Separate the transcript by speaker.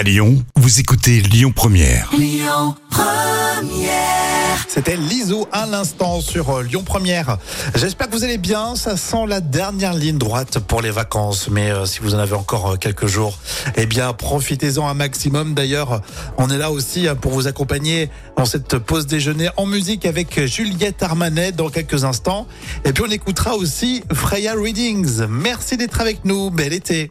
Speaker 1: À Lyon, vous écoutez Lyon Première.
Speaker 2: C'était l'ISO à l'instant sur euh, Lyon Première. J'espère que vous allez bien. Ça sent la dernière ligne droite pour les vacances. Mais euh, si vous en avez encore euh, quelques jours, eh bien, profitez-en un maximum. D'ailleurs, on est là aussi pour vous accompagner dans cette pause déjeuner en musique avec Juliette Armanet dans quelques instants. Et puis, on écoutera aussi Freya Readings. Merci d'être avec nous. Bel été.